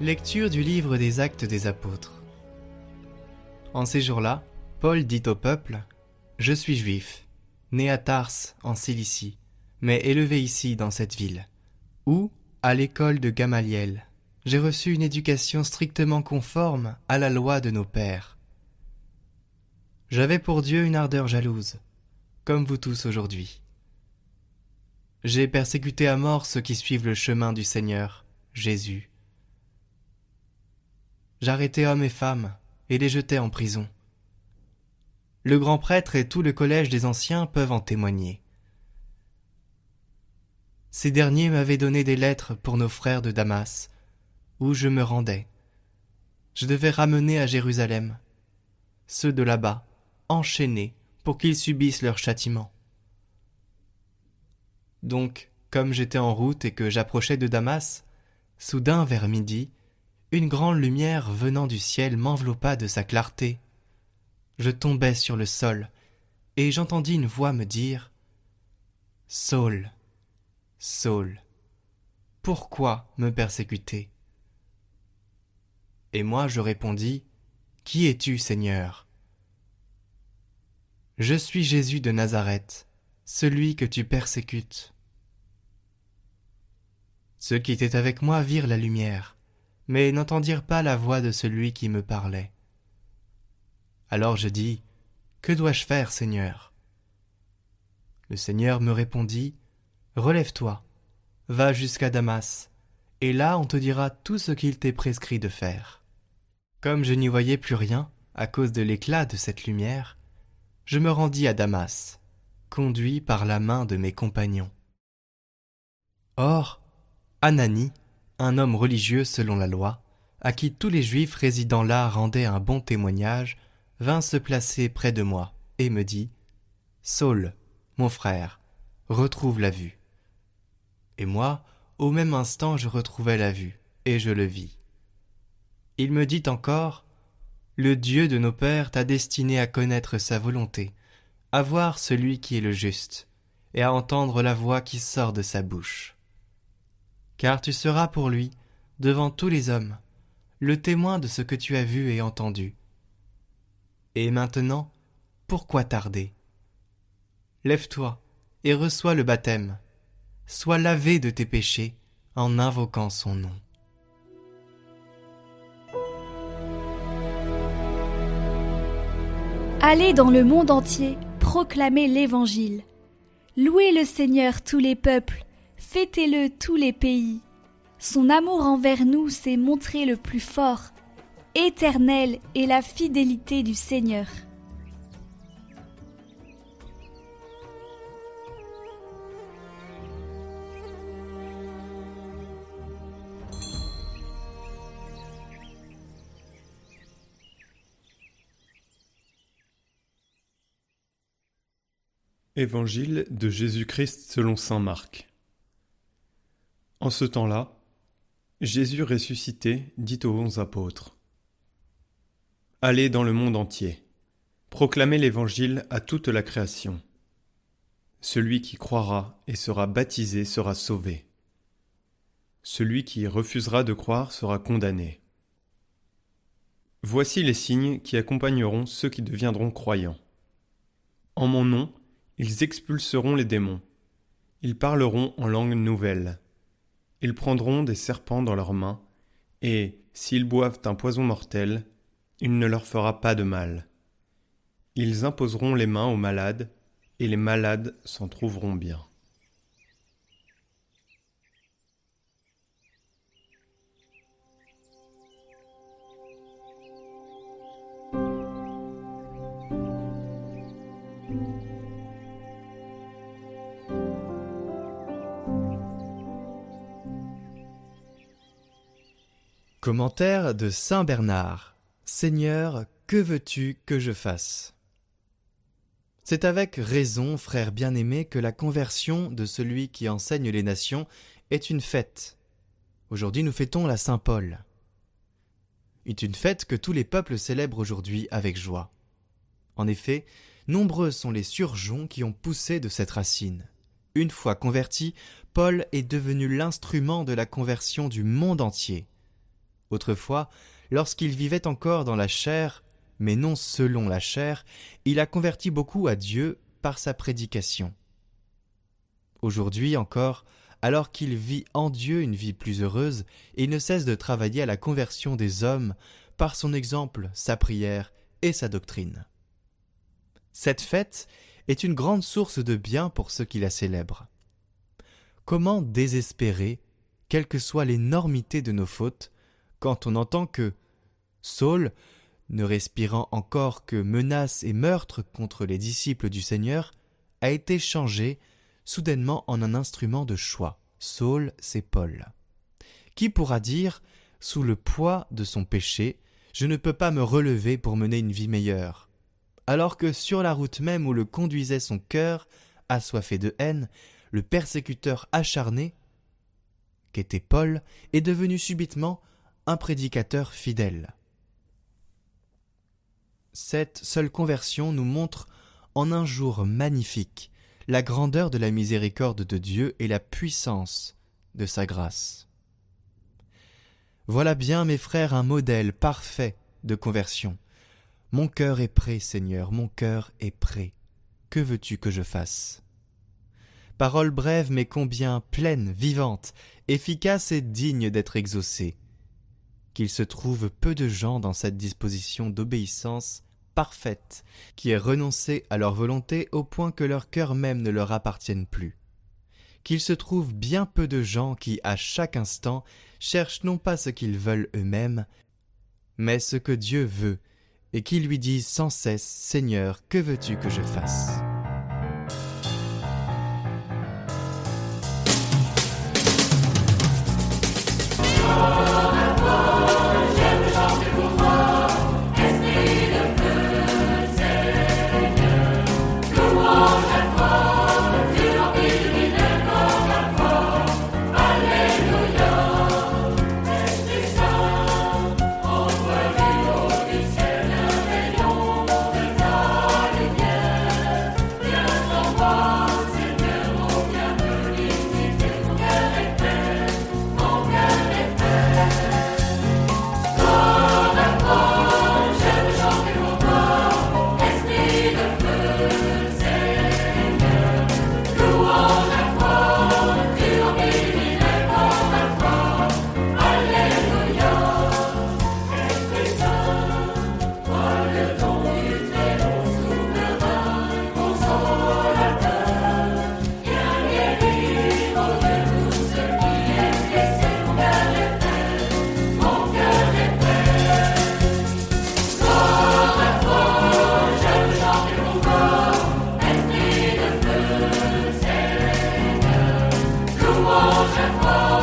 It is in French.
Lecture du livre des actes des apôtres. En ces jours-là, Paul dit au peuple Je suis juif, né à Tars, en Cilicie, mais élevé ici, dans cette ville, où, à l'école de Gamaliel, j'ai reçu une éducation strictement conforme à la loi de nos pères. J'avais pour Dieu une ardeur jalouse, comme vous tous aujourd'hui. J'ai persécuté à mort ceux qui suivent le chemin du Seigneur, Jésus j'arrêtai hommes et femmes et les jetai en prison. Le grand prêtre et tout le collège des anciens peuvent en témoigner. Ces derniers m'avaient donné des lettres pour nos frères de Damas, où je me rendais. Je devais ramener à Jérusalem ceux de là-bas, enchaînés, pour qu'ils subissent leur châtiment. Donc, comme j'étais en route et que j'approchais de Damas, soudain vers midi, une grande lumière venant du ciel m'enveloppa de sa clarté. Je tombai sur le sol, et j'entendis une voix me dire Saul, Saul, pourquoi me persécuter? Et moi je répondis Qui es-tu, Seigneur Je suis Jésus de Nazareth, celui que tu persécutes. Ceux qui étaient avec moi virent la lumière mais n'entendirent pas la voix de celui qui me parlait. Alors je dis, Que dois-je faire, Seigneur? Le Seigneur me répondit, Relève-toi, va jusqu'à Damas, et là on te dira tout ce qu'il t'est prescrit de faire. Comme je n'y voyais plus rien, à cause de l'éclat de cette lumière, je me rendis à Damas, conduit par la main de mes compagnons. Or, Anani, un homme religieux selon la loi, à qui tous les juifs résidant là rendaient un bon témoignage, vint se placer près de moi et me dit Saul, mon frère, retrouve la vue. Et moi, au même instant, je retrouvai la vue, et je le vis. Il me dit encore Le Dieu de nos pères t'a destiné à connaître sa volonté, à voir celui qui est le juste, et à entendre la voix qui sort de sa bouche car tu seras pour lui, devant tous les hommes, le témoin de ce que tu as vu et entendu. Et maintenant, pourquoi tarder? Lève-toi et reçois le baptême, sois lavé de tes péchés en invoquant son nom. Allez dans le monde entier proclamer l'Évangile. Louez le Seigneur tous les peuples fêtez-le tous les pays. Son amour envers nous s'est montré le plus fort, éternel est la fidélité du Seigneur. Évangile de Jésus-Christ selon Saint Marc. En ce temps-là, Jésus ressuscité dit aux onze apôtres Allez dans le monde entier, proclamez l'Évangile à toute la création. Celui qui croira et sera baptisé sera sauvé. Celui qui refusera de croire sera condamné. Voici les signes qui accompagneront ceux qui deviendront croyants. En mon nom, ils expulseront les démons. Ils parleront en langue nouvelle. Ils prendront des serpents dans leurs mains, et, s'ils boivent un poison mortel, il ne leur fera pas de mal. Ils imposeront les mains aux malades, et les malades s'en trouveront bien. Commentaire de Saint Bernard. Seigneur, que veux-tu que je fasse? C'est avec raison, frère bien-aimé, que la conversion de celui qui enseigne les nations est une fête. Aujourd'hui nous fêtons la Saint Paul. Est une fête que tous les peuples célèbrent aujourd'hui avec joie. En effet, nombreux sont les surgeons qui ont poussé de cette racine. Une fois converti, Paul est devenu l'instrument de la conversion du monde entier Autrefois, lorsqu'il vivait encore dans la chair, mais non selon la chair, il a converti beaucoup à Dieu par sa prédication. Aujourd'hui encore, alors qu'il vit en Dieu une vie plus heureuse, il ne cesse de travailler à la conversion des hommes par son exemple, sa prière et sa doctrine. Cette fête est une grande source de bien pour ceux qui la célèbrent. Comment désespérer, quelle que soit l'énormité de nos fautes, quand on entend que Saul, ne respirant encore que menaces et meurtres contre les disciples du Seigneur, a été changé soudainement en un instrument de choix. Saul, c'est Paul. Qui pourra dire, sous le poids de son péché, je ne peux pas me relever pour mener une vie meilleure, alors que sur la route même où le conduisait son cœur, assoiffé de haine, le persécuteur acharné, qu'était Paul, est devenu subitement un prédicateur fidèle. Cette seule conversion nous montre en un jour magnifique la grandeur de la miséricorde de Dieu et la puissance de sa grâce. Voilà bien, mes frères, un modèle parfait de conversion. Mon cœur est prêt, Seigneur, mon cœur est prêt. Que veux-tu que je fasse? Parole brève mais combien pleine, vivante, efficace et digne d'être exaucée qu'il se trouve peu de gens dans cette disposition d'obéissance parfaite, qui est renoncée à leur volonté au point que leur cœur même ne leur appartienne plus. Qu'il se trouve bien peu de gens qui, à chaque instant, cherchent non pas ce qu'ils veulent eux-mêmes, mais ce que Dieu veut, et qui lui disent sans cesse Seigneur, que veux-tu que je fasse? and fall.